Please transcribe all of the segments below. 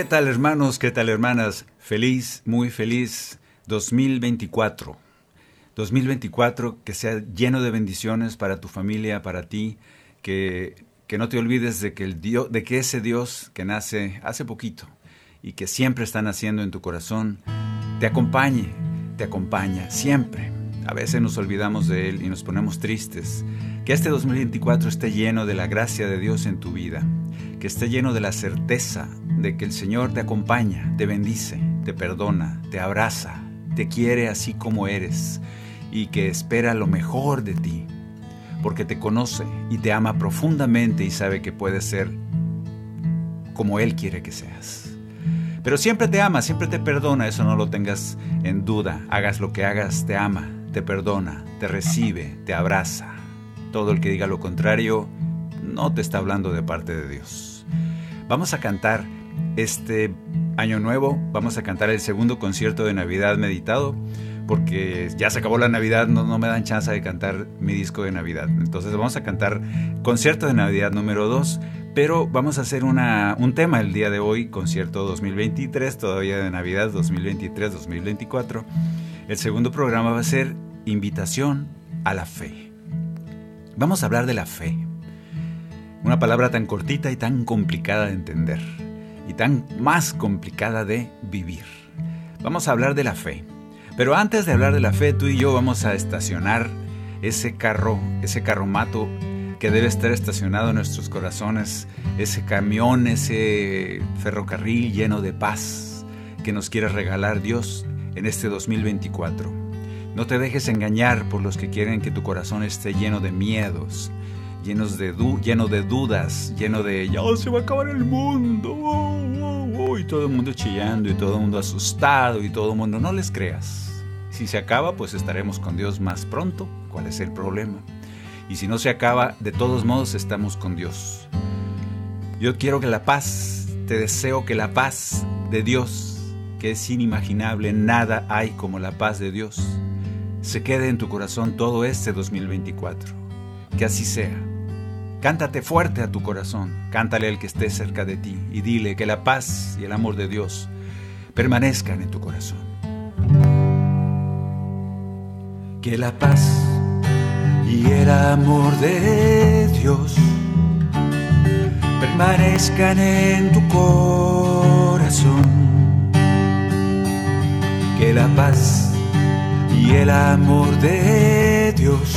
¿Qué tal hermanos? ¿Qué tal hermanas? Feliz, muy feliz 2024. 2024 que sea lleno de bendiciones para tu familia, para ti, que, que no te olvides de que, el Dios, de que ese Dios que nace hace poquito y que siempre está naciendo en tu corazón, te acompañe, te acompaña siempre. A veces nos olvidamos de Él y nos ponemos tristes. Que este 2024 esté lleno de la gracia de Dios en tu vida, que esté lleno de la certeza de que el Señor te acompaña, te bendice, te perdona, te abraza, te quiere así como eres y que espera lo mejor de ti, porque te conoce y te ama profundamente y sabe que puedes ser como Él quiere que seas. Pero siempre te ama, siempre te perdona, eso no lo tengas en duda. Hagas lo que hagas, te ama, te perdona, te recibe, te abraza. Todo el que diga lo contrario no te está hablando de parte de Dios. Vamos a cantar este año nuevo, vamos a cantar el segundo concierto de Navidad meditado, porque ya se acabó la Navidad, no, no me dan chance de cantar mi disco de Navidad. Entonces vamos a cantar concierto de Navidad número 2, pero vamos a hacer una, un tema el día de hoy, concierto 2023, todavía de Navidad 2023-2024. El segundo programa va a ser invitación a la fe. Vamos a hablar de la fe. Una palabra tan cortita y tan complicada de entender y tan más complicada de vivir. Vamos a hablar de la fe. Pero antes de hablar de la fe, tú y yo vamos a estacionar ese carro, ese carromato que debe estar estacionado en nuestros corazones, ese camión, ese ferrocarril lleno de paz que nos quiere regalar Dios en este 2024. No te dejes engañar por los que quieren que tu corazón esté lleno de miedos, llenos de lleno de dudas, lleno de ya se va a acabar el mundo, oh", y todo el mundo chillando y todo el mundo asustado y todo el mundo no les creas. Si se acaba, pues estaremos con Dios más pronto. ¿Cuál es el problema? Y si no se acaba, de todos modos estamos con Dios. Yo quiero que la paz, te deseo que la paz de Dios, que es inimaginable, nada hay como la paz de Dios, se quede en tu corazón todo este 2024. Que así sea. Cántate fuerte a tu corazón, cántale al que esté cerca de ti y dile que la paz y el amor de Dios permanezcan en tu corazón. Que la paz y el amor de Dios permanezcan en tu corazón. Que la paz y el amor de Dios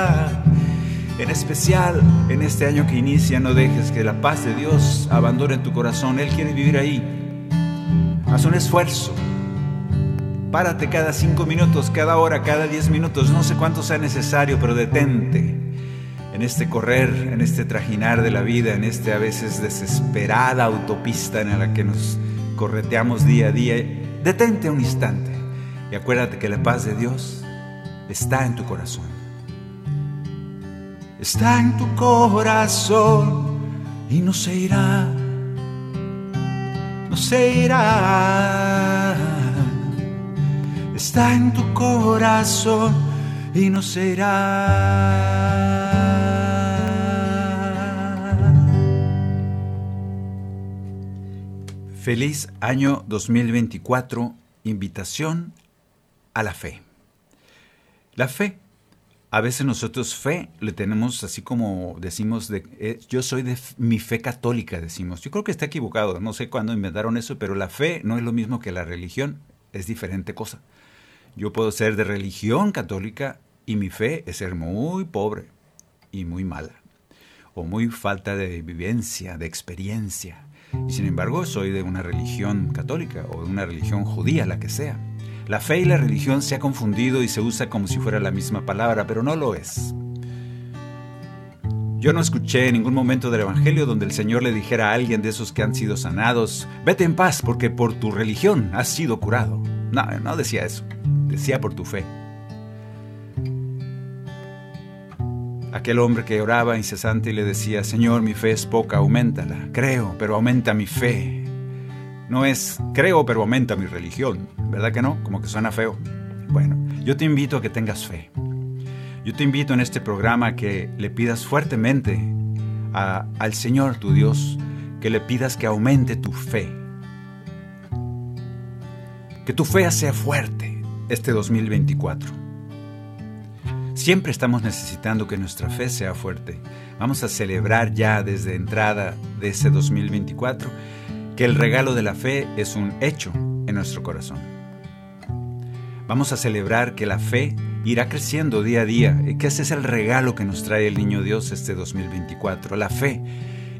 En especial en este año que inicia, no dejes que la paz de Dios abandone tu corazón. Él quiere vivir ahí. Haz un esfuerzo. Párate cada cinco minutos, cada hora, cada diez minutos, no sé cuánto sea necesario, pero detente en este correr, en este trajinar de la vida, en este a veces desesperada autopista en la que nos correteamos día a día, detente un instante y acuérdate que la paz de Dios está en tu corazón. Está en tu corazón y no se irá, no se irá. Está en tu corazón y no se irá. Feliz año 2024, invitación a la fe. La fe, a veces nosotros fe le tenemos así como decimos, de, eh, yo soy de mi fe católica, decimos. Yo creo que está equivocado, no sé cuándo inventaron eso, pero la fe no es lo mismo que la religión, es diferente cosa. Yo puedo ser de religión católica y mi fe es ser muy pobre y muy mala, o muy falta de vivencia, de experiencia sin embargo, soy de una religión católica o de una religión judía, la que sea. La fe y la religión se ha confundido y se usa como si fuera la misma palabra, pero no lo es. Yo no escuché en ningún momento del Evangelio donde el Señor le dijera a alguien de esos que han sido sanados, vete en paz porque por tu religión has sido curado. No, no decía eso, decía por tu fe. Aquel hombre que oraba incesante y le decía, Señor, mi fe es poca, aumentala. Creo, pero aumenta mi fe. No es creo, pero aumenta mi religión. ¿Verdad que no? Como que suena feo. Bueno, yo te invito a que tengas fe. Yo te invito en este programa que le pidas fuertemente al Señor tu Dios, que le pidas que aumente tu fe. Que tu fe sea fuerte este 2024. Siempre estamos necesitando que nuestra fe sea fuerte. Vamos a celebrar ya desde entrada de ese 2024 que el regalo de la fe es un hecho en nuestro corazón. Vamos a celebrar que la fe irá creciendo día a día y que ese es el regalo que nos trae el Niño Dios este 2024, la fe.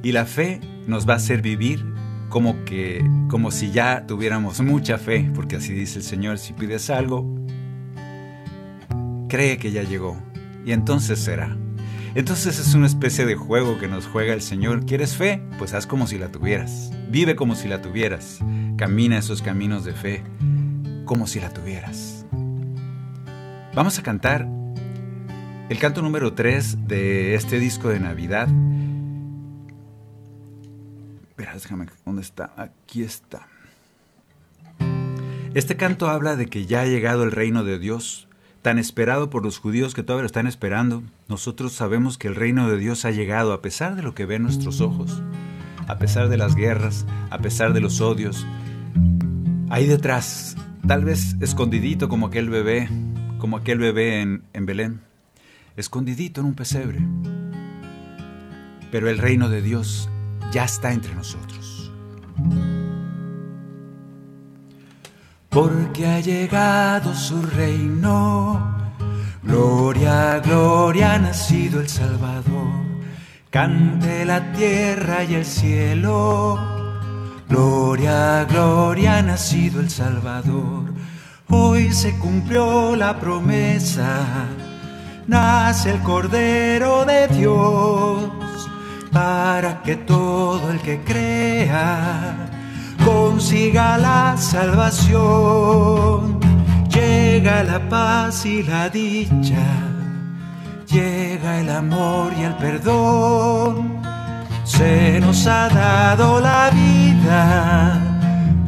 Y la fe nos va a hacer vivir como que como si ya tuviéramos mucha fe, porque así dice el Señor, si pides algo, cree que ya llegó y entonces será. Entonces es una especie de juego que nos juega el Señor. ¿Quieres fe? Pues haz como si la tuvieras. Vive como si la tuvieras. Camina esos caminos de fe como si la tuvieras. Vamos a cantar el canto número 3 de este disco de Navidad. Verás, déjame, ¿dónde está? Aquí está. Este canto habla de que ya ha llegado el reino de Dios, tan esperado por los judíos que todavía lo están esperando, nosotros sabemos que el reino de Dios ha llegado a pesar de lo que ven nuestros ojos, a pesar de las guerras, a pesar de los odios. Ahí detrás, tal vez escondidito como aquel bebé, como aquel bebé en, en Belén, escondidito en un pesebre. Pero el reino de Dios ya está entre nosotros. Porque ha llegado su reino. Gloria, gloria, ha nacido el Salvador. Cante la tierra y el cielo. Gloria, gloria, ha nacido el Salvador. Hoy se cumplió la promesa. Nace el Cordero de Dios para que todo el que crea consiga la salvación. Llega la paz y la dicha, llega el amor y el perdón. Se nos ha dado la vida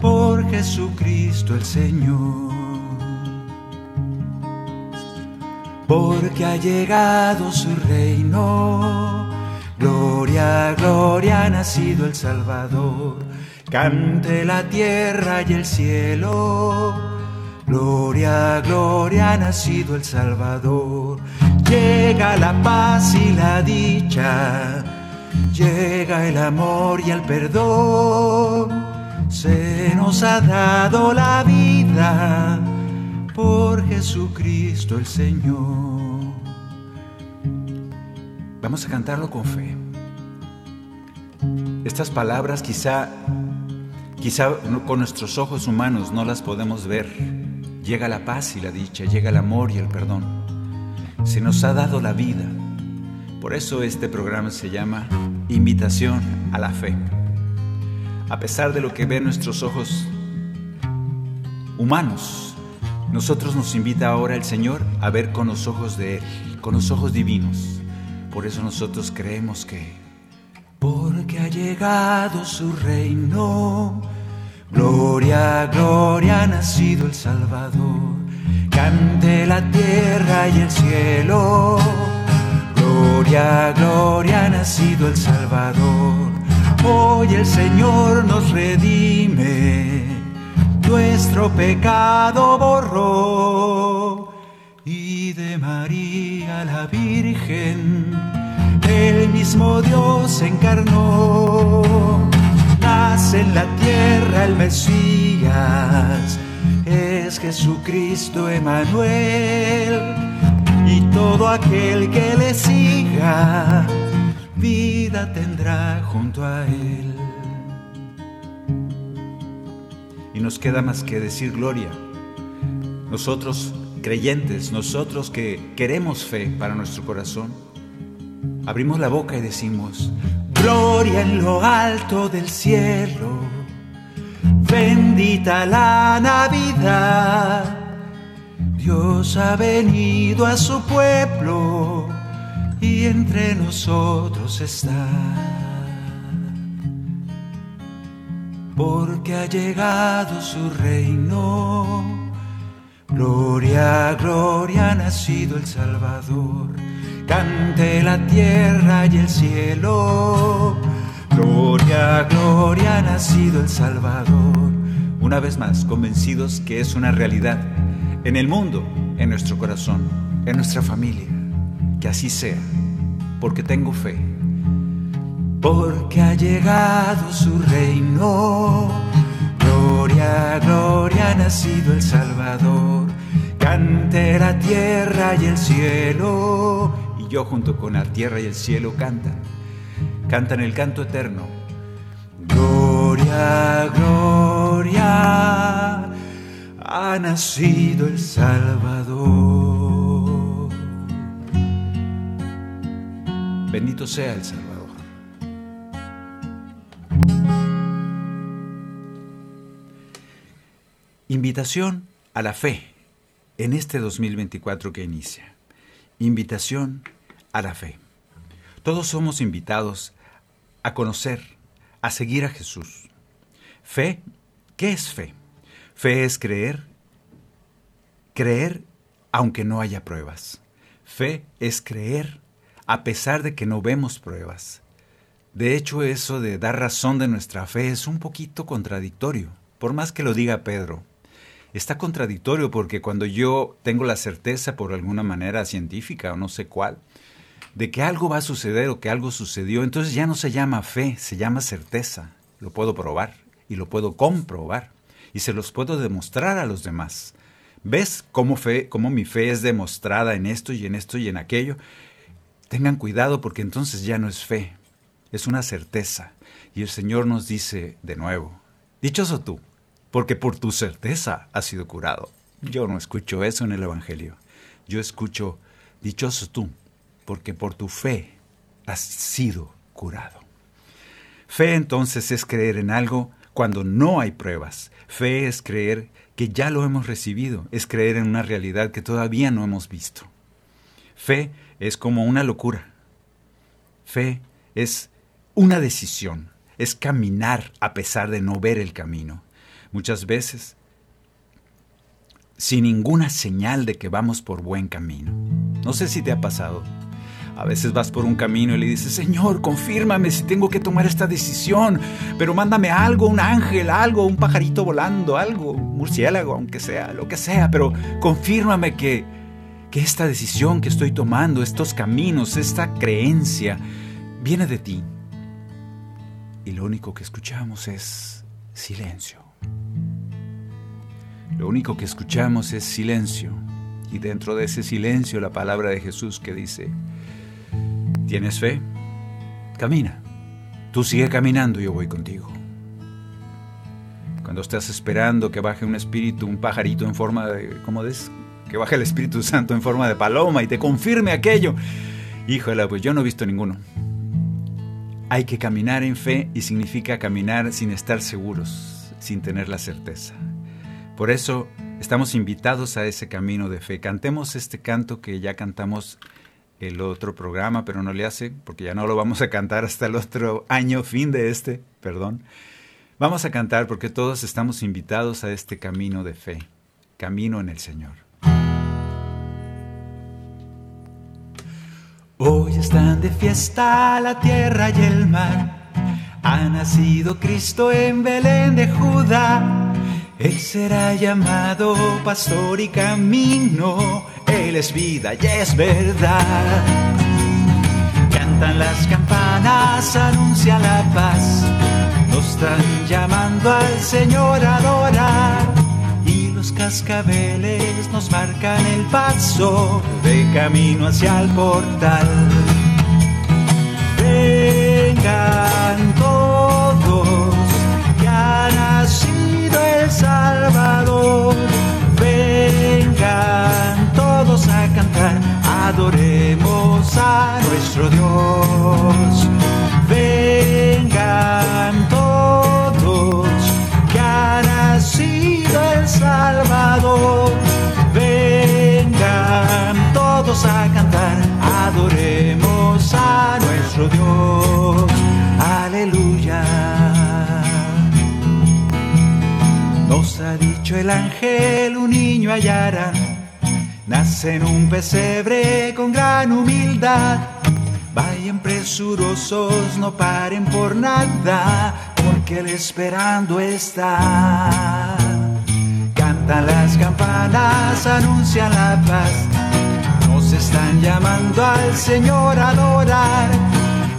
por Jesucristo el Señor. Porque ha llegado su reino. Gloria, gloria, ha nacido el Salvador Cante la tierra y el cielo. Gloria, gloria, ha nacido el Salvador. Llega la paz y la dicha. Llega el amor y el perdón. Se nos ha dado la vida por Jesucristo el Señor. Vamos a cantarlo con fe. Estas palabras quizá Quizá con nuestros ojos humanos no las podemos ver. Llega la paz y la dicha, llega el amor y el perdón. Se nos ha dado la vida Por eso este programa se llama Invitación a la Fe. A pesar de lo que ven nuestros ojos humanos, nosotros nos invita ahora el Señor a ver con los ojos de Él, con los ojos divinos. Por eso nosotros creemos que, porque ha llegado su reino, gloria, gloria, ha nacido el Salvador. Cante la tierra y el cielo, gloria, gloria, ha nacido el Salvador. Hoy el Señor nos redime, nuestro pecado borró y de María la Virgen el mismo Dios encarnó. En la tierra el Mesías, es Jesucristo Emanuel, y todo aquel que le siga, vida tendrá junto a él. Y nos queda más que decir gloria. Nosotros creyentes, nosotros que queremos fe para nuestro corazón, abrimos la boca y decimos, Gloria en lo alto del cielo, bendita la Navidad. Dios ha venido a su pueblo y entre nosotros está. Porque ha llegado su reino. Gloria, gloria, ha nacido el Salvador cante la tierra y el cielo. Gloria, gloria, ha nacido el Salvador. Una vez más, convencidos que es una realidad en el mundo, en nuestro corazón, en nuestra familia. Que así sea, porque tengo fe. Porque ha llegado su reino. Gloria, gloria, ha nacido el Salvador. Cante la tierra y el cielo yo junto con la tierra y el cielo cantan, cantan el canto eterno. Gloria, gloria, ha nacido el Salvador. Bendito sea el Salvador. Invitación a la fe en este 2024 que inicia. Invitación a la fe. Todos somos invitados a conocer, a seguir a Jesús. Fe, ¿qué es fe? Fe es creer, creer aunque no haya pruebas. Fe es creer a pesar de que no vemos pruebas. De hecho, eso de dar razón de nuestra fe es un poquito contradictorio, por más que lo diga Pedro. Está contradictorio porque cuando yo tengo la certeza por alguna manera científica o no sé cuál, de que algo va a suceder o que algo sucedió, entonces ya no se llama fe, se llama certeza. Lo puedo probar y lo puedo comprobar y se los puedo demostrar a los demás. ¿Ves cómo, fe, cómo mi fe es demostrada en esto y en esto y en aquello? Tengan cuidado porque entonces ya no es fe, es una certeza. Y el Señor nos dice de nuevo, dichoso tú, porque por tu certeza has sido curado. Yo no escucho eso en el Evangelio. Yo escucho, dichoso tú, porque por tu fe has sido curado. Fe entonces es creer en algo cuando no hay pruebas. Fe es creer que ya lo hemos recibido, es creer en una realidad que todavía no hemos visto. Fe es como una locura. Fe es una decisión, es caminar a pesar de no ver el camino. Muchas veces sin ninguna señal de que vamos por buen camino. No sé si te ha pasado. A veces vas por un camino y le dices, Señor, confírmame si tengo que tomar esta decisión, pero mándame algo, un ángel, algo, un pajarito volando, algo, un murciélago, aunque sea, lo que sea, pero confírmame que, que esta decisión que estoy tomando, estos caminos, esta creencia, viene de ti. Y lo único que escuchamos es silencio. Lo único que escuchamos es silencio. Y dentro de ese silencio la palabra de Jesús que dice, ¿Tienes fe? Camina. Tú sigue caminando yo voy contigo. Cuando estás esperando que baje un espíritu, un pajarito en forma de, ¿cómo es? Que baje el Espíritu Santo en forma de paloma y te confirme aquello. Híjole, pues yo no he visto ninguno. Hay que caminar en fe y significa caminar sin estar seguros, sin tener la certeza. Por eso estamos invitados a ese camino de fe. Cantemos este canto que ya cantamos el otro programa, pero no le hace, porque ya no lo vamos a cantar hasta el otro año, fin de este, perdón. Vamos a cantar porque todos estamos invitados a este camino de fe, camino en el Señor. Hoy están de fiesta la tierra y el mar. Ha nacido Cristo en Belén de Judá. Él será llamado pastor y camino. Él es vida y es verdad. Cantan las campanas, anuncia la paz. Nos están llamando al Señor a adorar los cascabeles nos marcan el paso de camino hacia el portal. Vengan todos, que ha nacido el Salvador. Vengan todos a cantar, adoremos a nuestro Dios. Vengan todos, que ha nacido el Salvador. Vengan todos a cantar, adoremos a nuestro Dios. Aleluya. Nos ha dicho el ángel, un niño hallará. Nace en un pesebre con gran humildad. Vayan presurosos, no paren por nada, porque él esperando está. Cantan las campanas, anuncian la paz. Nos están llamando al Señor a adorar.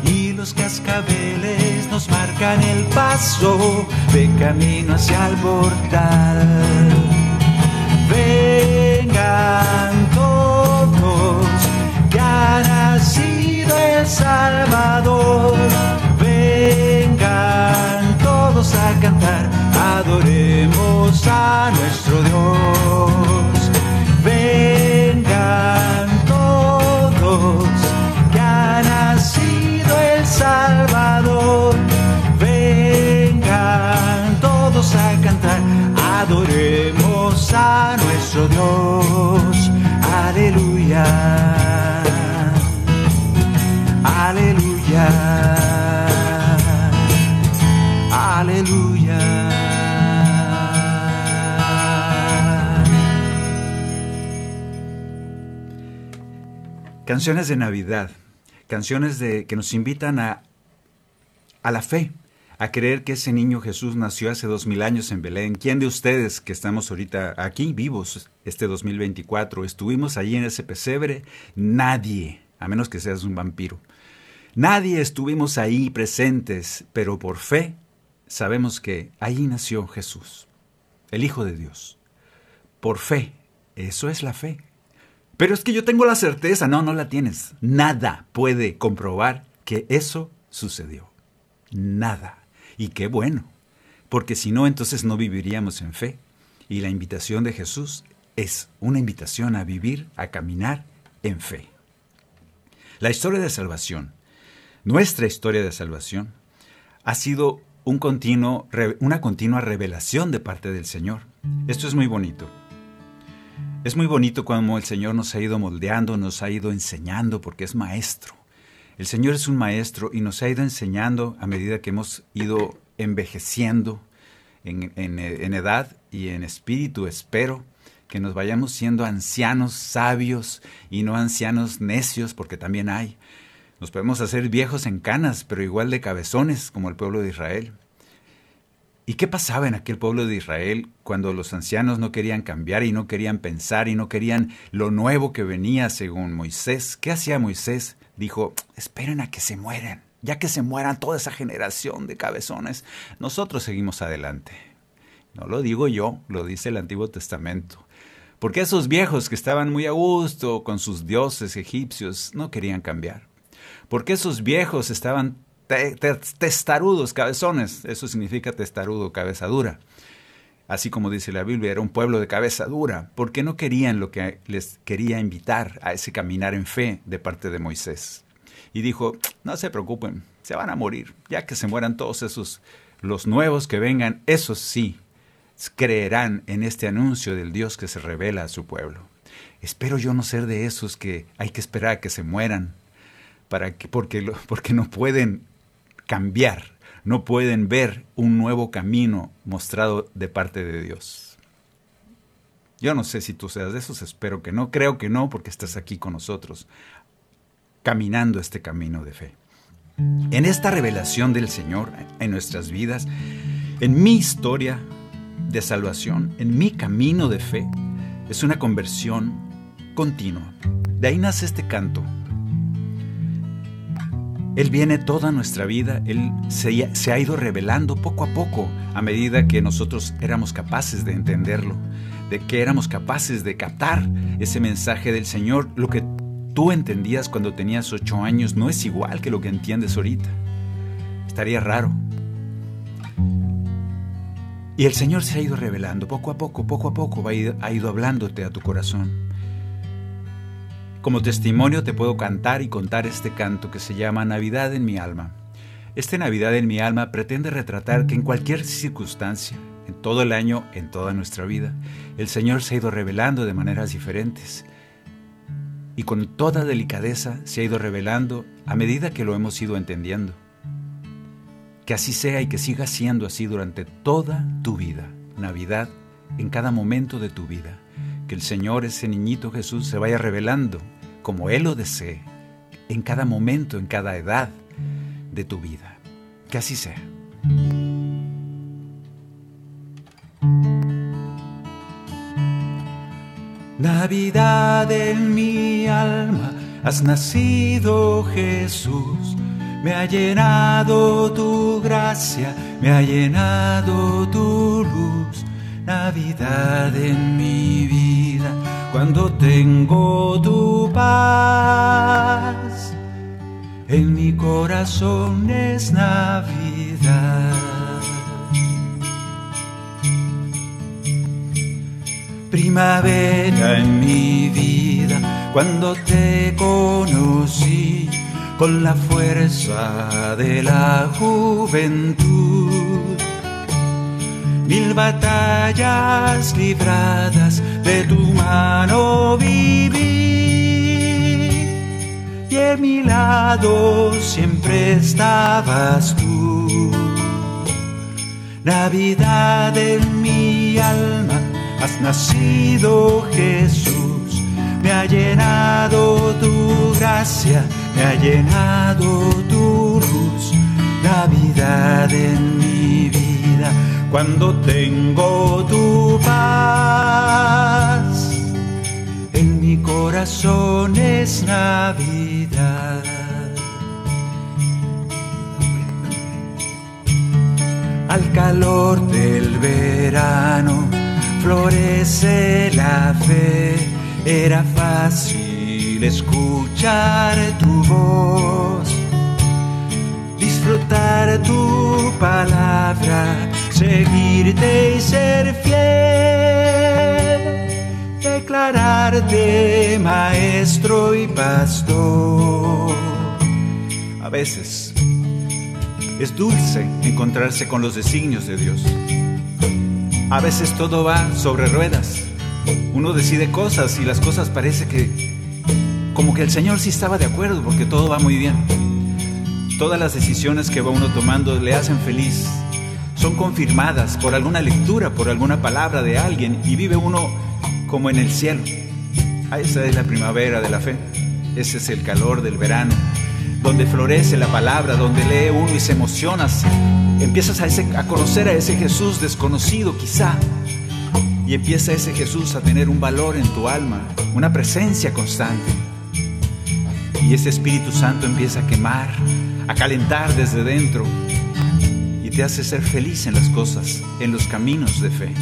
Y los cascabeles nos marcan el paso de camino hacia el portal. Canciones de Navidad, canciones de, que nos invitan a, a la fe, a creer que ese niño Jesús nació hace dos mil años en Belén. ¿Quién de ustedes que estamos ahorita aquí vivos este 2024 estuvimos allí en ese pesebre? Nadie, a menos que seas un vampiro. Nadie estuvimos ahí presentes, pero por fe sabemos que ahí nació Jesús, el Hijo de Dios. Por fe, eso es la fe. Pero es que yo tengo la certeza, no, no la tienes. Nada puede comprobar que eso sucedió. Nada. Y qué bueno, porque si no, entonces no viviríamos en fe. Y la invitación de Jesús es una invitación a vivir, a caminar en fe. La historia de salvación, nuestra historia de salvación, ha sido un continuo, una continua revelación de parte del Señor. Esto es muy bonito. Es muy bonito cuando el Señor nos ha ido moldeando, nos ha ido enseñando, porque es maestro. El Señor es un maestro y nos ha ido enseñando a medida que hemos ido envejeciendo en, en, en edad y en espíritu, espero que nos vayamos siendo ancianos sabios y no ancianos necios, porque también hay. Nos podemos hacer viejos en canas, pero igual de cabezones como el pueblo de Israel. ¿Y qué pasaba en aquel pueblo de Israel cuando los ancianos no querían cambiar y no querían pensar y no querían lo nuevo que venía según Moisés? ¿Qué hacía Moisés? Dijo, esperen a que se mueran. Ya que se mueran toda esa generación de cabezones, nosotros seguimos adelante. No lo digo yo, lo dice el Antiguo Testamento. Porque esos viejos que estaban muy a gusto con sus dioses egipcios no querían cambiar. Porque esos viejos estaban te, te, testarudos, cabezones, eso significa testarudo, cabeza dura. así como dice la Biblia, era un pueblo de cabeza dura, porque no querían lo que les quería invitar a ese caminar en fe de parte de Moisés. Y dijo, no se preocupen, se van a morir, ya que se mueran todos esos, los nuevos que vengan, esos sí, creerán en este anuncio del Dios que se revela a su pueblo. Espero yo no ser de esos que hay que esperar a que se mueran, para que, porque, porque no pueden cambiar no pueden ver un nuevo camino mostrado de parte de Dios. Yo no sé si tú seas de esos, espero que no, creo que no, porque estás aquí con nosotros, caminando este camino de fe. En esta revelación del Señor en nuestras vidas, en mi historia de salvación, en mi camino de fe, es una conversión continua. De ahí nace este canto él viene toda nuestra vida, Él se, ha ido revelando poco a poco a medida que nosotros éramos capaces de entenderlo, de que éramos capaces de captar ese mensaje del Señor. Lo que tú entendías cuando tenías ocho años no es igual que lo que entiendes ahorita. Estaría raro. Y el Señor se ha ido revelando poco a poco, poco a poco, ha ido hablándote a tu corazón. Como testimonio te puedo cantar y contar este canto que se llama Navidad en mi alma. Este Navidad en mi alma pretende retratar que en cualquier circunstancia, en todo el año, en toda nuestra vida, el Señor se ha ido revelando de maneras diferentes y con toda delicadeza se ha ido revelando a medida que lo hemos ido entendiendo. Que así sea y que siga siendo así durante toda tu vida, Navidad, en cada momento de tu vida. Que el Señor, ese niñito Jesús, se vaya revelando como Él lo desee, en cada momento, en cada edad de tu vida. Que así sea. Navidad en mi alma, has nacido Jesús, me ha llenado tu gracia, me ha llenado tu luz. Navidad en mi vida cuando tengo tu paz. En mi corazón es Navidad. Primavera en mi vida, cuando te conocí con la fuerza de la juventud mil batallas libradas de tu mano viví. Y a mi lado siempre estabas tú. Navidad en mi alma, has nacido Jesús. Me ha llenado tu gracia, me ha llenado tu luz. Navidad en mi vida cuando tengo tu paz. En mi corazón es Navidad. Al calor del verano florece la fe, era fácil escuchar tu voz, disfrutar tu palabra seguirte y ser fiel, declararte maestro y pastor. A veces es dulce encontrarse con los designios de Dios. A veces todo va sobre ruedas. Uno decide cosas y las cosas parece que como que el Señor sí estaba de acuerdo porque todo va muy bien. Todas las decisiones que va uno tomando le hacen feliz, son confirmadas por alguna lectura, por alguna palabra de alguien y vive uno como en el cielo. Ah, esa es la primavera de la fe, ese es el calor del verano, donde florece la palabra, donde lee uno y se emociona, empiezas a, a conocer a ese Jesús desconocido quizá, y empieza ese Jesús a tener un valor en tu alma, una presencia constante. Y ese Espíritu Santo empieza a quemar, a calentar desde dentro te hace ser feliz en las cosas, en los caminos de fe.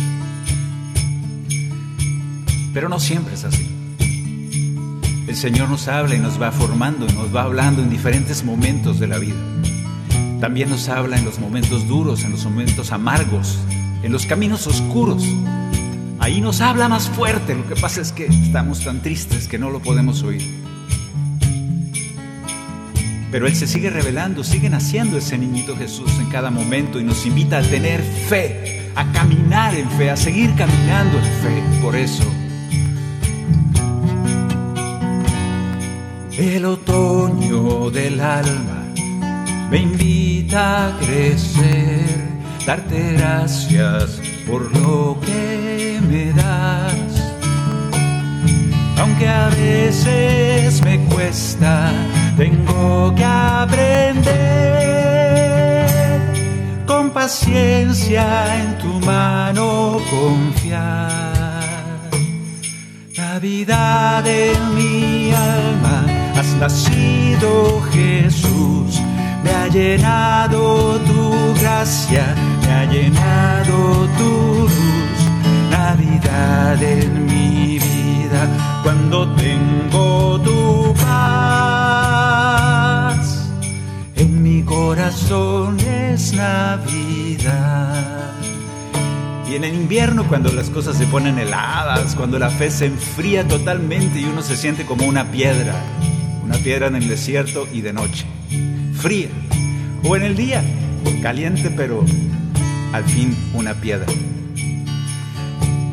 Pero no siempre es así. El Señor nos habla y nos va formando y nos va hablando en diferentes momentos de la vida. También nos habla en los momentos duros, en los momentos amargos en los caminos oscuros. Ahí nos habla más fuerte. Lo que pasa es que estamos tan tristes que no lo podemos oír. Pero Él se sigue revelando, sigue naciendo ese niñito Jesús en cada momento y nos invita a tener fe, a caminar en fe, a seguir caminando en fe. Por eso, el otoño del alma me invita a crecer, darte gracias por lo que me das. Aunque a veces me cuesta tengo que aprender con paciencia en tu mano confiar. Navidad en mi alma, has nacido Jesús, me ha llenado tu gracia, me ha llenado tu luz. Navidad en mi cuando tengo tu corazón es Navidad. Y en el invierno, cuando las cosas se ponen heladas, cuando la fe se enfría totalmente y uno se siente como una piedra, una piedra en el desierto y de noche, fría. O en el día, caliente, pero al fin una piedra.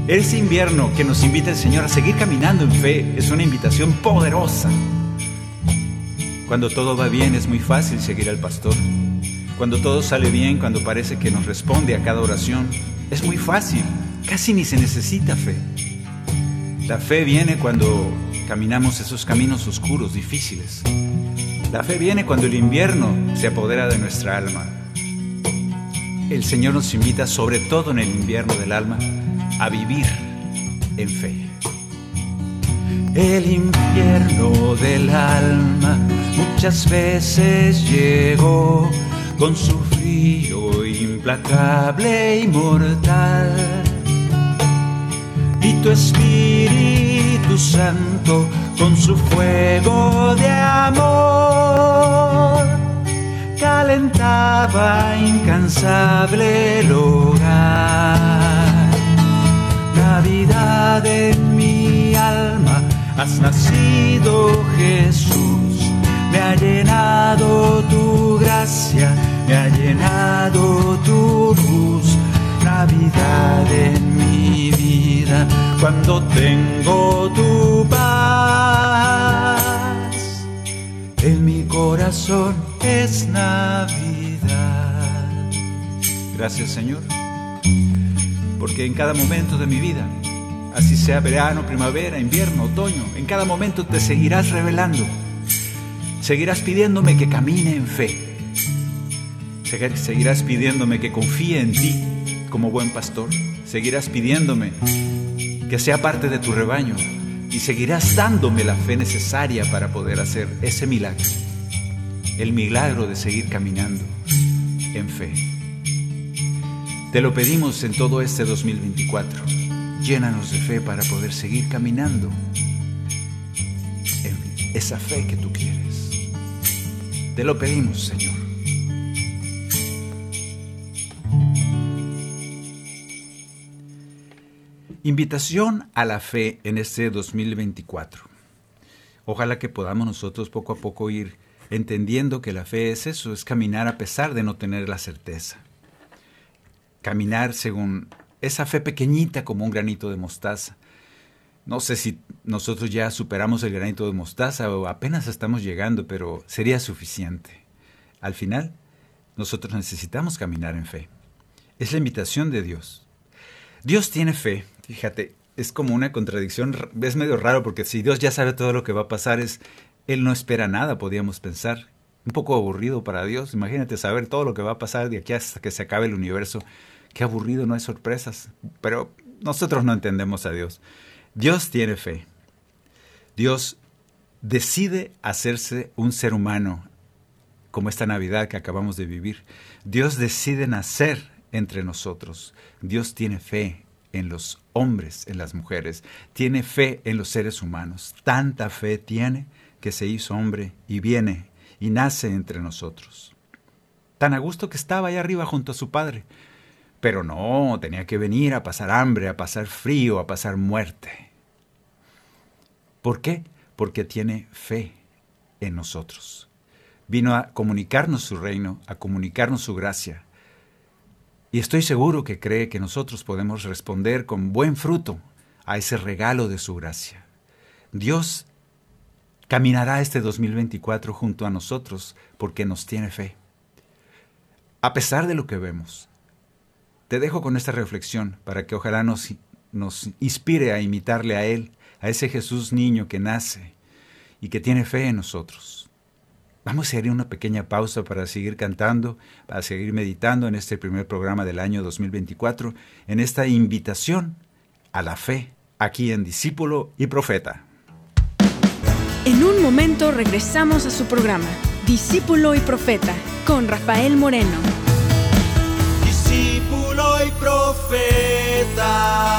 Ese invierno que nos invita el Señor a seguir caminando en fe es una invitación poderosa cuando todo va bien es muy fácil seguir al pastor. Cuando todo sale bien, cuando parece que nos responde a cada oración, es muy fácil. Casi ni se necesita fe. La fe viene cuando caminamos esos caminos oscuros, difíciles. La fe viene cuando el invierno se apodera de nuestra alma. El Señor nos invita, sobre todo en el invierno del alma, a vivir en fe. El invierno del alma muchas veces llegó con su frío implacable y mortal. Y tu Espíritu Santo con su fuego de amor calentaba incansable el hogar. Navidad en mi alma, has nacido Jesús me ha llenado tu gracia, me ha llenado tu luz. Navidad en mi vida, cuando tengo tu es Navidad. Gracias Señor, porque en cada momento de mi vida, así sea verano, primavera, invierno, otoño, en cada momento te seguirás revelando Seguirás pidiéndome que camine en fe. Seguirás pidiéndome que confíe en ti como buen pastor. Seguirás pidiéndome que sea parte de tu rebaño. Y seguirás dándome la fe necesaria para poder hacer ese milagro. El milagro de seguir caminando en fe. Te lo pedimos en todo este 2024. Llénanos de fe para poder seguir caminando en esa fe que tú quieres. Te lo pedimos, Señor. Invitación a la fe en este 2024. Ojalá que podamos nosotros poco a poco ir entendiendo que la fe es eso, es caminar a pesar de no tener la certeza. Caminar según esa fe pequeñita como un granito de mostaza, no sé si nosotros ya superamos el granito de mostaza o apenas estamos llegando, pero sería suficiente. Al final, nosotros necesitamos caminar en fe. Es la invitación de Dios. Dios tiene fe, fíjate, es como una contradicción, es medio raro porque si Dios ya sabe todo lo que va a pasar, es, Él no espera nada, podríamos pensar. Un poco aburrido para Dios, imagínate saber todo lo que va a pasar de aquí hasta que se acabe el universo. Qué aburrido, no hay sorpresas. Pero nosotros no entendemos a Dios. Dios tiene fe. Dios decide hacerse un ser humano, como esta Navidad que acabamos de vivir. Dios decide nacer entre nosotros. Dios tiene fe en los hombres, en las mujeres. Tiene fe en los seres humanos. Tanta fe tiene que se hizo hombre y viene y nace entre nosotros. Tan a gusto que estaba ahí arriba junto a su Padre. Pero no, tenía que venir a pasar hambre, a pasar frío, a pasar muerte. ¿Por qué? Porque tiene fe en nosotros. Vino a comunicarnos su reino, a comunicarnos su gracia. Y estoy seguro que cree que nosotros podemos responder con buen fruto a ese regalo de su gracia. Dios caminará este 2024 junto a nosotros porque nos tiene fe. A pesar de lo que vemos, te dejo con esta reflexión para que ojalá nos, nos inspire a imitarle a Él, a ese Jesús niño que nace y que tiene fe en nosotros. Vamos a a una pequeña pausa para seguir cantando, para seguir meditando en este primer programa del año 2024, en esta invitación a la fe, aquí en Discípulo y Profeta. En un momento regresamos a su programa, Discípulo y Profeta, con Rafael Moreno. Discípulo y Profeta.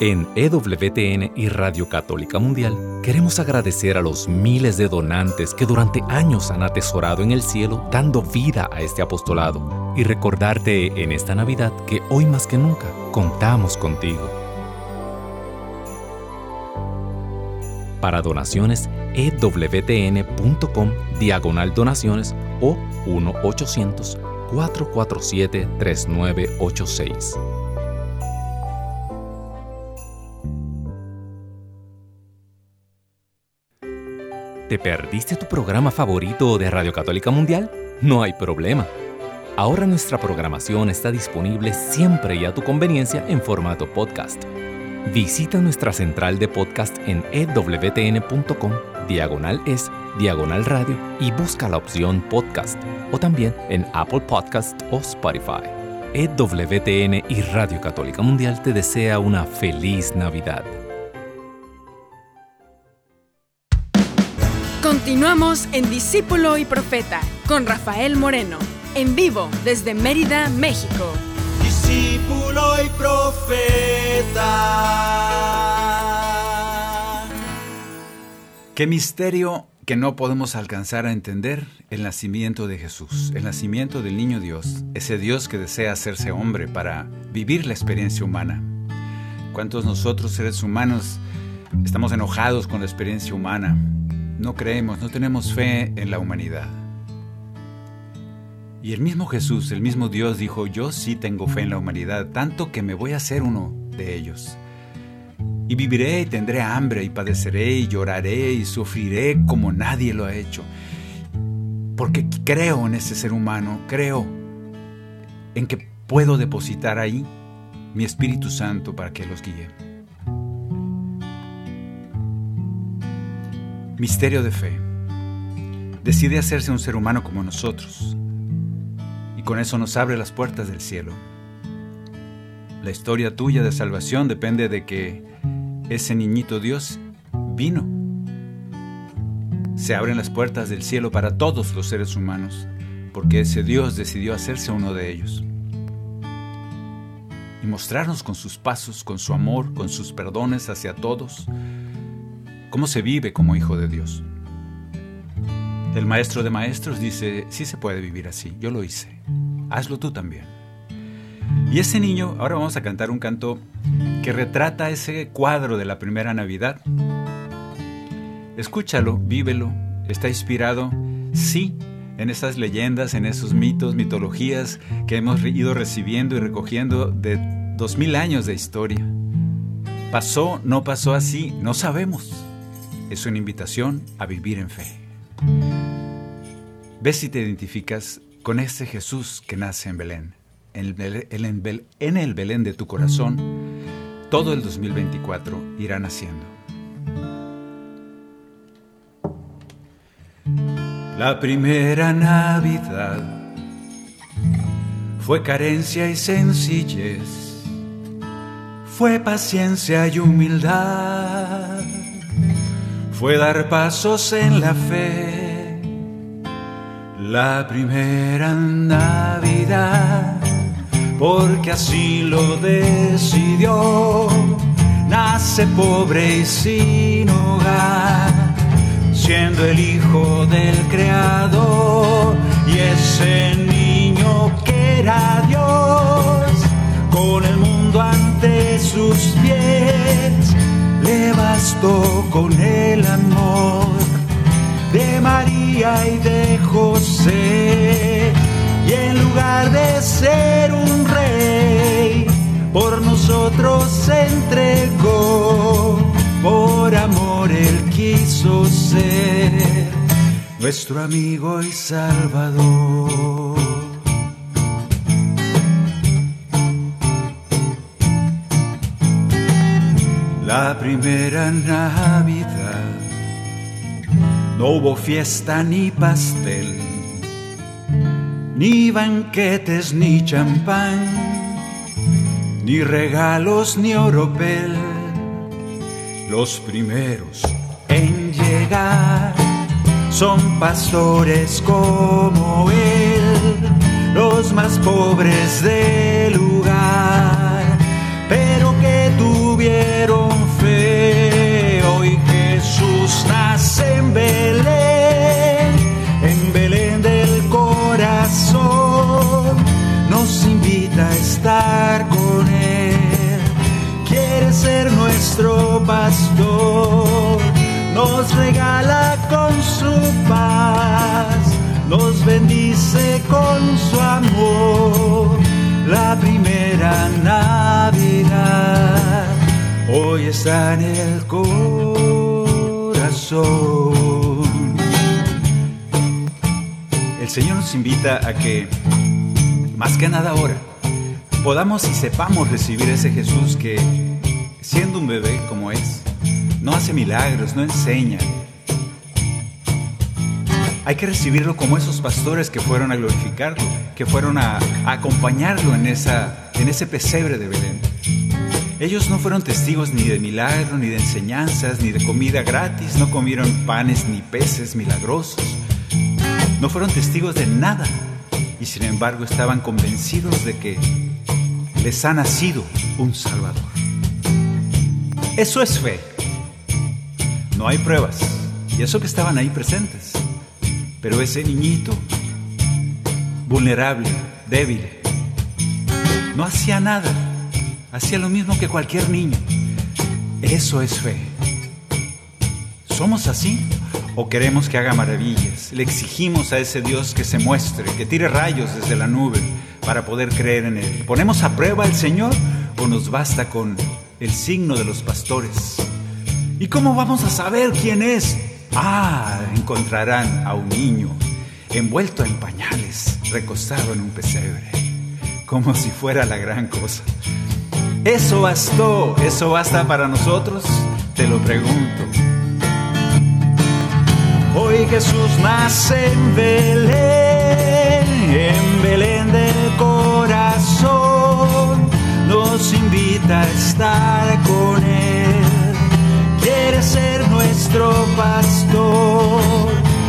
En EWTN y Radio Católica Mundial queremos agradecer a los miles de donantes que durante años han atesorado en el cielo dando vida a este apostolado y recordarte en esta Navidad que hoy más que nunca contamos contigo. Para donaciones, ewtn.com diagonal donaciones o 1-800-447-3986. ¿Te perdiste tu programa favorito de Radio Católica Mundial? No hay problema. Ahora nuestra programación está disponible siempre y a tu conveniencia en formato podcast. Visita nuestra central de podcast en ewtn.com, diagonal es, diagonal radio y busca la opción podcast o también en Apple Podcast o Spotify. EWTN y Radio Católica Mundial te desea una feliz Navidad. Continuamos en Discípulo y Profeta con Rafael Moreno, en vivo desde Mérida, México. Discípulo y Profeta. Qué misterio que no podemos alcanzar a entender el nacimiento de Jesús, el nacimiento del niño Dios, ese Dios que desea hacerse hombre para vivir la experiencia humana. ¿Cuántos nosotros seres humanos estamos enojados con la experiencia humana? No creemos, no tenemos fe en la humanidad. Y el mismo Jesús, el mismo Dios dijo, yo sí tengo fe en la humanidad, tanto que me voy a hacer uno de ellos. Y viviré y tendré hambre y padeceré y lloraré y sufriré como nadie lo ha hecho. Porque creo en ese ser humano, creo en que puedo depositar ahí mi Espíritu Santo para que los guíe. Misterio de fe. Decide hacerse un ser humano como nosotros. Y con eso nos abre las puertas del cielo. La historia tuya de salvación depende de que ese niñito Dios vino. Se abren las puertas del cielo para todos los seres humanos, porque ese Dios decidió hacerse uno de ellos. Y mostrarnos con sus pasos, con su amor, con sus perdones hacia todos, cómo se vive como hijo de Dios. El maestro de maestros dice, sí se puede vivir así, yo lo hice, hazlo tú también. Y ese niño, ahora vamos a cantar un canto que retrata ese cuadro de la primera Navidad. Escúchalo, vívelo, está inspirado, sí, en esas leyendas, en esos mitos, mitologías que hemos ido recibiendo y recogiendo de dos mil años de historia. ¿Pasó, no pasó así? No sabemos. Es una invitación a vivir en fe. Ves si te identificas con ese Jesús que nace en Belén. En el, en el, en el Belén de tu corazón, todo el 2024 irán haciendo. La primera Navidad fue carencia y sencillez, fue paciencia y humildad, fue dar pasos en la fe. La primera Navidad, porque así lo decidió, nace pobre y sin hogar siendo el hijo del Creador y ese niño que era Dios, con el mundo ante sus pies, bastó con el amor de María y de José, y en lugar de ser un rey, por nosotros se entregó por amor Él quiso ser nuestro amigo y salvador. La primera Navidad. No hubo fiesta ni pastel, ni banquetes ni champán, ni regalos ni oropel. Los primeros en llegar son pastores como él, los más pobres del lugar, tuvieron fe. Hoy Jesús nace en Belén, en Belén del corazón, nos invita a estar con él quiere ser nuestro pastor, nos regala con su paz, nos bendice con su amor. La primera Navidad hoy está en el corazón. El Señor nos invita a que, más que nada ahora, podamos y sepamos recibir ese Jesús que, siendo un bebé como es, no hace milagros, no enseña. Hay que recibirlo como esos pastores que fueron a glorificarlo, que fueron a, acompañarlo en, esa, en ese pesebre de Belén. Ellos no fueron testigos ni de milagros, ni de enseñanzas, ni de comida gratis, no comieron panes ni peces milagrosos. No fueron testigos de nada y sin embargo estaban convencidos de que les ha nacido un Salvador. Eso es fe. No hay pruebas. Y eso que estaban ahí presentes. Pero ese niñito, vulnerable, débil, no hacía nada. Hacía lo mismo que cualquier niño. Eso es fe. ¿Somos así? ¿O queremos que haga maravillas? Le exigimos a ese Dios que se muestre, que tire rayos desde la nube para poder creer en Él. ¿Ponemos a prueba al Señor o nos basta con el signo de los pastores? ¿Y cómo vamos a saber quién es? Ah, encontrarán a un niño envuelto en pañales, recostado en un pesebre, como si fuera la gran cosa. ¿Eso bastó? ¿Eso basta para nosotros? Te lo pregunto. Hoy Jesús nace en Belén, en Belén del corazón, nos invita a estar con Él. Quiere ser nuestro pastor,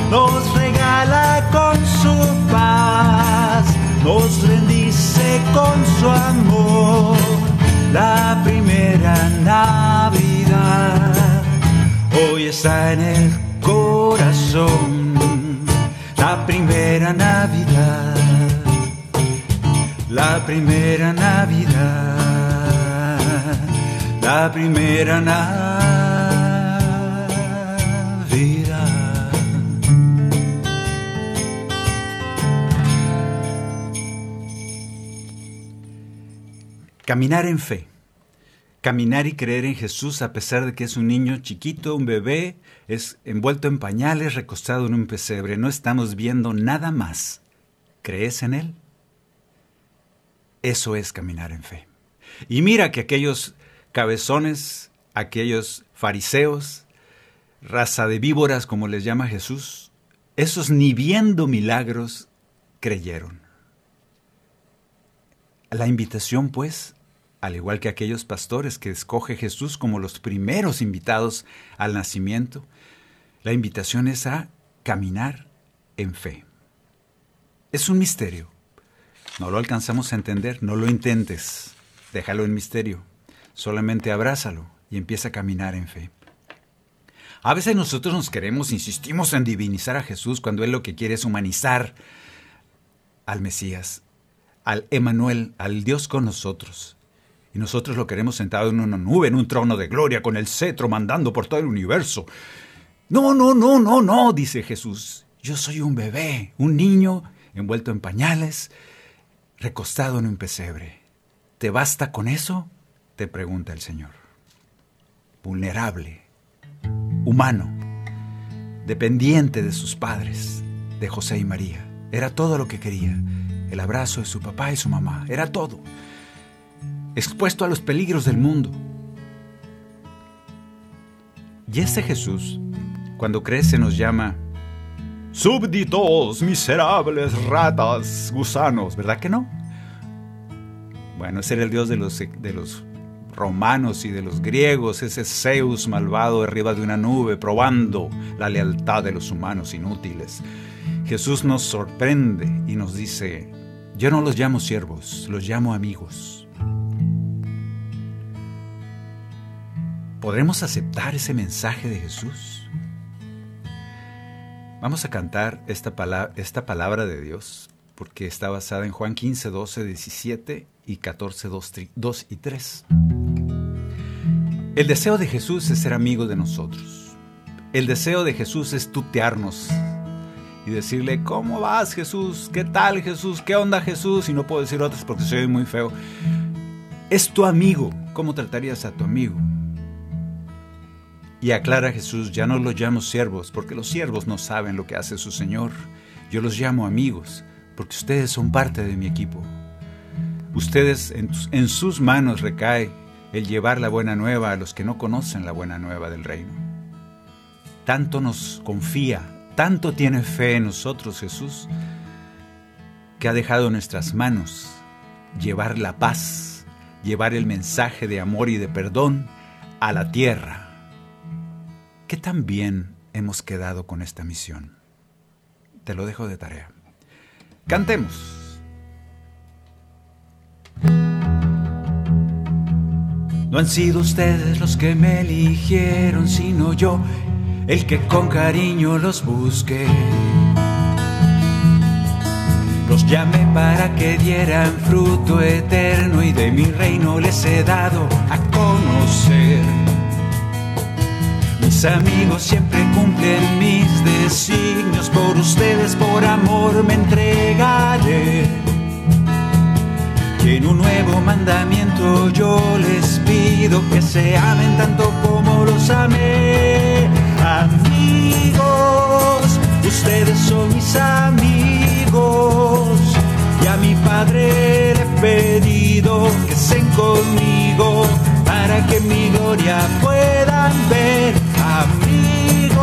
nos regala con su paz, nos bendice con su amor. La primera Navidad. Hoy está en el corazón la primera Navidad, la primera Navidad, la primera Navidad. Caminar en fe. Caminar y creer en Jesús a pesar de que es un niño chiquito, un bebé, es envuelto en pañales, recostado en un pesebre. No estamos viendo nada más. ¿Crees en Él? Eso es caminar en fe. Y mira que aquellos cabezones, aquellos fariseos, raza de víboras como les llama Jesús, esos ni viendo milagros creyeron. La invitación, pues, al igual que aquellos pastores que escoge Jesús como los primeros invitados al nacimiento, la invitación es a caminar en fe. Es un misterio. No lo alcanzamos a entender, no lo intentes. Déjalo en misterio. Solamente abrázalo y empieza a caminar en fe. A veces nosotros nos queremos, insistimos en divinizar a Jesús cuando Él lo que quiere es humanizar al Mesías, al Emanuel, al Dios con nosotros. Y nosotros lo queremos sentado en una nube, en un trono de gloria, con el cetro mandando por todo el universo. No, no, no, no, no, dice Jesús. Yo soy un bebé, un niño envuelto en pañales, recostado en un pesebre. ¿Te basta con eso? te pregunta el Señor. Vulnerable, humano, dependiente de sus padres, de José y María. Era todo lo que quería. El abrazo de su papá y su mamá. Era todo. Expuesto a los peligros del mundo. Y ese Jesús, cuando crece, nos llama súbditos, miserables, ratas, gusanos, ¿verdad que no? Bueno, ese era el Dios de los, de los romanos y de los griegos, ese Zeus malvado arriba de una nube, probando la lealtad de los humanos inútiles. Jesús nos sorprende y nos dice, yo no los llamo siervos, los llamo amigos. ¿Podremos aceptar ese mensaje de Jesús? Vamos a cantar esta palabra, esta palabra de Dios porque está basada en Juan 15, 12, 17 y 14, 2, y 3. El deseo de Jesús es ser amigo de nosotros. El deseo de Jesús es tutearnos y decirle, ¿cómo vas Jesús? ¿Qué tal Jesús? ¿Qué onda Jesús? Y no puedo decir otras porque soy muy feo. Es tu amigo. ¿Cómo tratarías a tu amigo? Y aclara Jesús, ya no los llamo siervos, porque los siervos no saben lo que hace su Señor. Yo los llamo amigos, porque ustedes son parte de mi equipo. Ustedes, en, en sus manos recae el llevar la buena nueva a los que no conocen la buena nueva del reino. Tanto nos confía, tanto tiene fe en nosotros Jesús, que ha dejado nuestras manos llevar la paz, llevar el mensaje de amor y de perdón a la tierra. ¿Qué tan bien hemos quedado con esta misión? Te lo dejo de tarea. Cantemos. No han sido ustedes los que me eligieron, sino yo el que con cariño los busque. Los llamé para que dieran fruto eterno y de mi reino les he dado a conocer. Mis amigos siempre cumplen mis designios, por ustedes por amor me entregaré. Y en un nuevo mandamiento yo les pido que se amen tanto como los amé. Amigos, ustedes son mis amigos. Y a mi Padre le he pedido que estén conmigo para que mi gloria puedan ver. Amigos,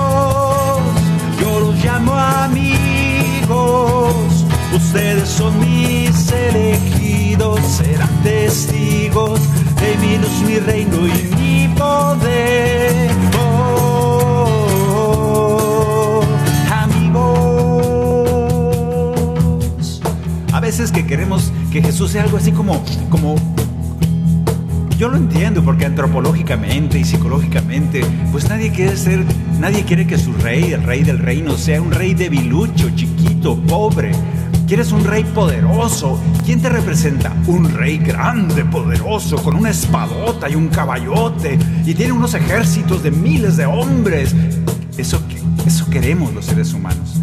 yo los llamo amigos. Ustedes son mis elegidos, serán testigos de mi luz, mi reino y mi poder. Veces que queremos que Jesús sea algo así como, como yo lo entiendo porque antropológicamente y psicológicamente, pues nadie quiere ser, nadie quiere que su rey, el rey del reino, sea un rey debilucho, chiquito, pobre. Quieres un rey poderoso. ¿Quién te representa? Un rey grande, poderoso, con una espadota y un caballote. Y tiene unos ejércitos de miles de hombres. Eso, eso queremos los seres humanos.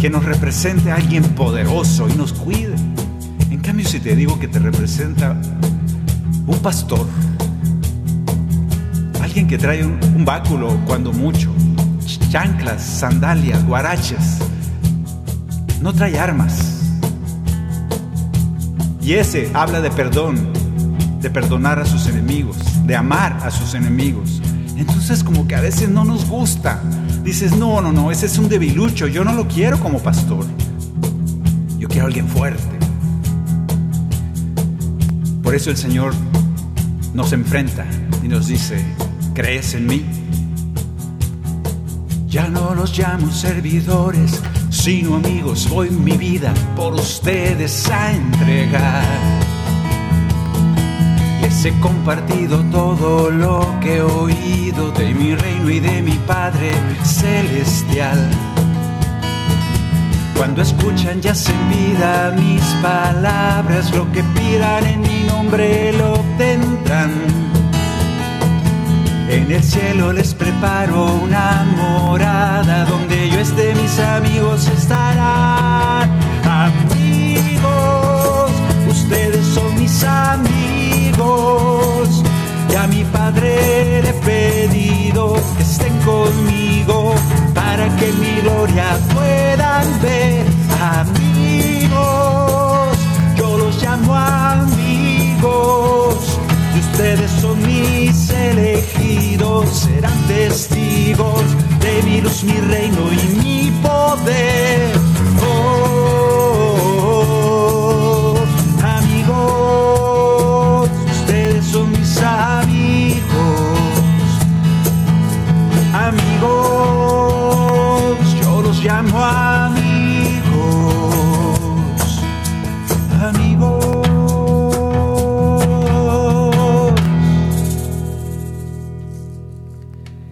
Que nos represente alguien poderoso y nos cuide. Si te digo que te representa un pastor, alguien que trae un, un báculo cuando mucho, chanclas, sandalias, guaraches, no trae armas. Y ese habla de perdón, de perdonar a sus enemigos, de amar a sus enemigos. Entonces como que a veces no nos gusta. Dices, no, no, no, ese es un debilucho, yo no lo quiero como pastor. Yo quiero a alguien fuerte. Por eso el Señor nos enfrenta y nos dice, ¿crees en mí? Ya no los llamo servidores, sino amigos, voy mi vida por ustedes a entregar. Les he compartido todo lo que he oído de mi reino y de mi Padre celestial. Cuando escuchan ya se vida mis palabras, lo que pidan en mi nombre lo obtendrán. En el cielo les preparo una morada donde yo esté, mis amigos estarán. Amigos, ustedes son mis amigos. Y a mi Padre le he pedido que estén conmigo para que mi gloria puedan ver. Amigos, yo los llamo amigos. Y ustedes son mis elegidos, serán testigos de mi luz, mi reino y mi poder.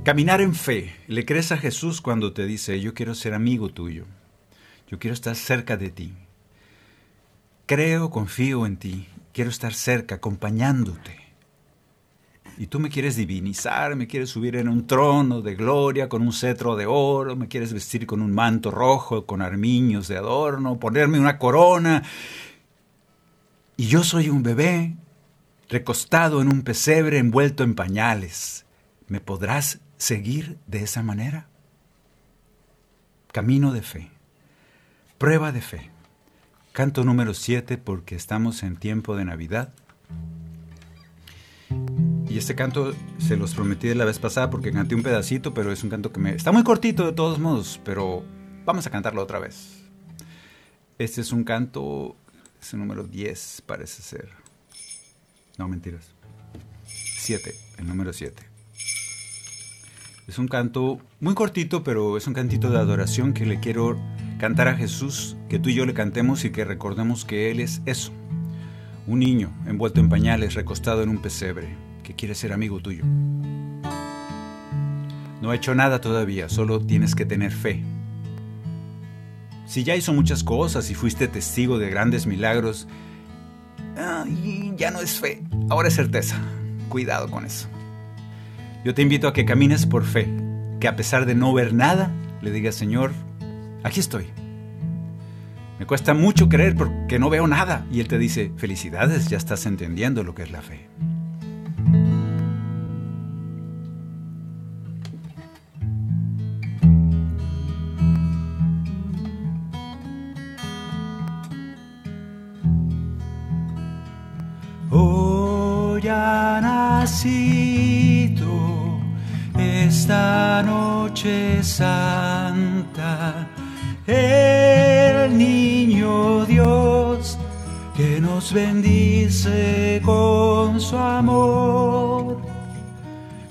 Caminar en fe. ¿Le crees a Jesús cuando te dice, yo quiero ser amigo tuyo? Yo quiero estar cerca de ti. Creo, confío en ti. Quiero estar cerca, acompañándote. Y tú me quieres divinizar, me quieres subir en un trono de gloria con un cetro de oro, me quieres vestir con un manto rojo, con armiños de adorno, ponerme una corona. Y yo soy un bebé recostado en un pesebre envuelto en pañales. ¿Me podrás seguir de esa manera? Camino de fe. Prueba de fe. Canto número 7 porque estamos en tiempo de Navidad. Y este canto se los prometí de la vez pasada porque canté un pedacito, pero es un canto que me... Está muy cortito de todos modos, pero vamos a cantarlo otra vez. Este es un canto, es el número 10 parece ser. No, mentiras. 7, el número 7. Es un canto muy cortito, pero es un cantito de adoración que le quiero cantar a Jesús, que tú y yo le cantemos y que recordemos que Él es eso. Un niño envuelto en pañales, recostado en un pesebre, que quiere ser amigo tuyo. No ha hecho nada todavía, solo tienes que tener fe. Si ya hizo muchas cosas y fuiste testigo de grandes milagros, ya no es fe, ahora es certeza. Cuidado con eso. Yo te invito a que camines por fe, que a pesar de no ver nada, le digas, Señor, aquí estoy. Me cuesta mucho creer porque no veo nada. Y Él te dice, felicidades, ya estás entendiendo lo que es la fe. Hoy ha nacido esta noche santa el niño Dios que nos bendice con su amor.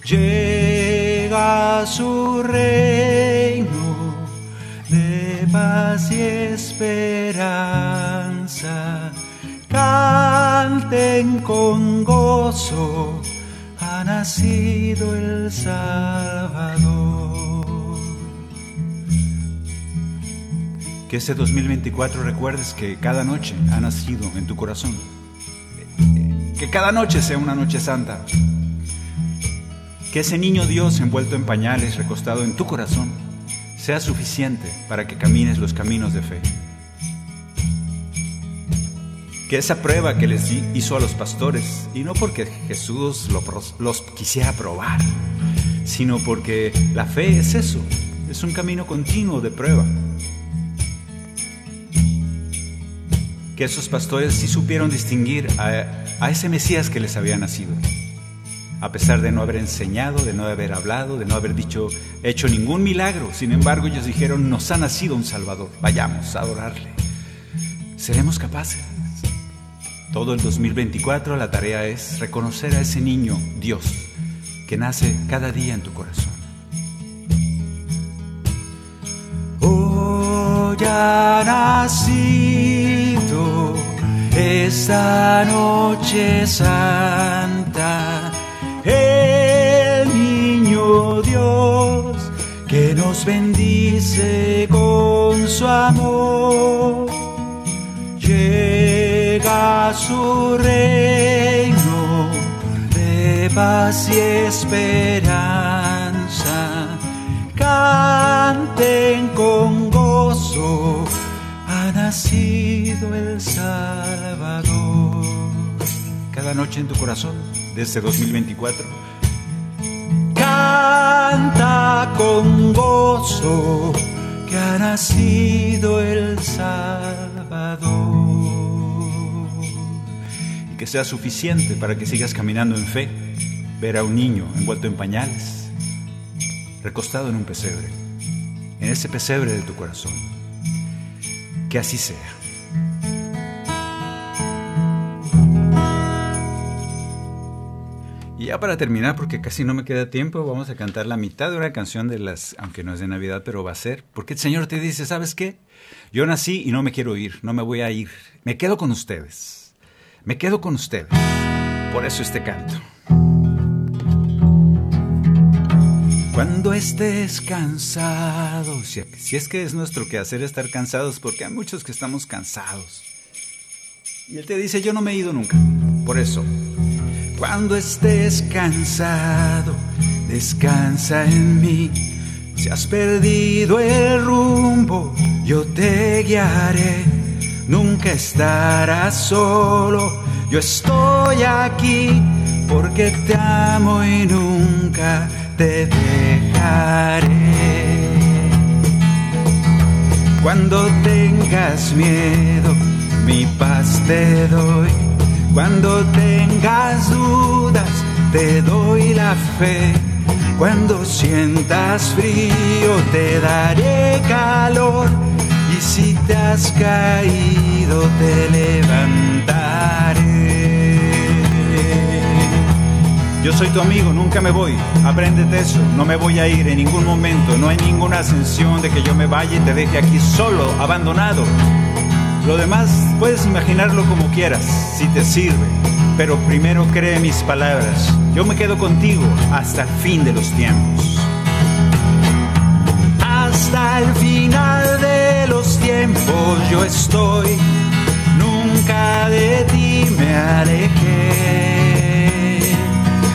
Llega a su reino de paz y esperanza. Canten con gozo, nacido el Salvador. Que este 2024 recuerdes que cada noche ha nacido en tu corazón. Que cada noche sea una noche santa. Que ese niño Dios envuelto en pañales, recostado en tu corazón, sea suficiente para que camines los caminos de fe. Que esa prueba que les hizo a los pastores, y no porque Jesús los quisiera probar, sino porque la fe es eso, es un camino continuo de prueba. que esos pastores sí supieron distinguir a, a, ese Mesías que les había nacido. a pesar de no haber enseñado, de no haber hablado, de no haber dicho, hecho ningún milagro. Sin embargo, ellos dijeron, nos ha nacido un Salvador, vayamos a adorarle. ¿Seremos capaces? Todo el 2024 la tarea es reconocer a ese niño, Dios, que nace cada día en tu corazón. Hoy ha nacido esta noche santa el niño Dios que nos bendice con su amor. Llega su reino de paz y esperanza. Canten con gozo, ha nacido el Salvador. Cada noche en tu corazón, desde 2024. Canta con gozo que ha nacido el Salvador. Sea suficiente para que sigas caminando en fe, ver a un niño envuelto en pañales, recostado en un pesebre, en ese pesebre de tu corazón. Que así sea. Y ya para terminar, porque casi no me queda tiempo, vamos a cantar la mitad de una canción de las, aunque no es de Navidad, pero va a ser, porque el Señor te dice, ¿sabes qué? Yo nací y no me quiero ir, no me voy a ir, me quedo con ustedes, me quedo con ustedes. Por eso este canto. Cuando estés cansado, si, si es que es nuestro quehacer estar cansados, porque hay muchos que estamos cansados. Y Él te dice, yo no me he ido nunca. Por eso, cuando estés cansado, descansa en mí. Si has perdido el rumbo, yo te guiaré. Nunca estarás solo, yo estoy aquí porque te amo y nunca te dejaré. Cuando tengas miedo, mi paz te doy. Cuando tengas dudas, te doy la fe. Cuando sientas frío, te daré calor. Si te has caído, te levantaré. Yo soy tu amigo, nunca me voy. Apréndete eso, no me voy a ir en ningún momento. No hay ninguna ascensión de que yo me vaya y te deje aquí solo, abandonado. Lo demás puedes imaginarlo como quieras, si te sirve. Pero primero cree mis palabras. Yo me quedo contigo hasta el fin de los tiempos. Hasta el final los tiempos yo estoy. Nunca de ti me alejé.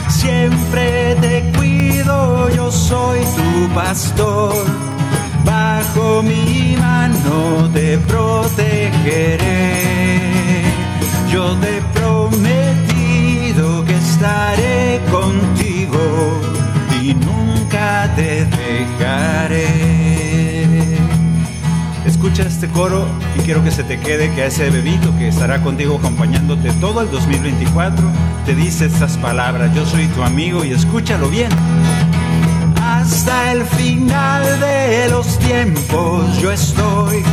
Siempre te cuido, yo soy tu pastor bajo mi mano te protegeré. Yo te he prometido que estaré contigo y nunca te dejaré. Escucha este coro y quiero que se te quede que a ese bebito que estará contigo acompañándote todo el 2024 te dice estas palabras. Yo soy tu amigo y escúchalo bien hasta el final de los tiempos yo estoy,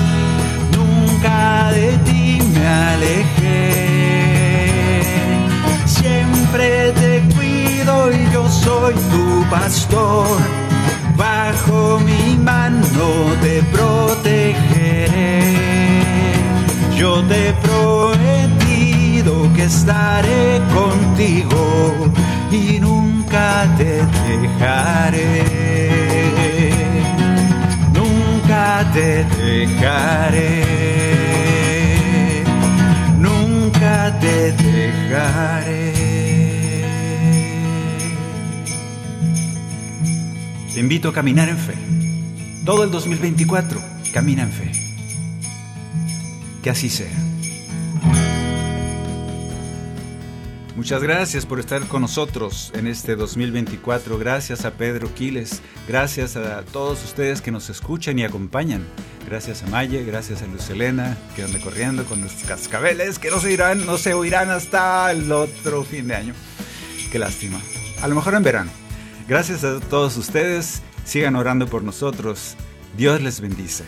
nunca de ti me alejé. Siempre te cuido y yo soy tu pastor, bajo mi mano te protegeré. Yo te he prometido que estaré contigo y nunca te dejaré. Nunca te dejaré. Nunca te dejaré. Invito a caminar en fe. Todo el 2024, camina en fe. Que así sea. Muchas gracias por estar con nosotros en este 2024. Gracias a Pedro Quiles. Gracias a todos ustedes que nos escuchan y acompañan. Gracias a Maye, gracias a Luz Elena, que anda corriendo con los cascabeles que no se irán, no se oirán hasta el otro fin de año. Qué lástima. a lo mejor en verano. Gracias a todos ustedes. Sigan orando por nosotros. Dios les bendice.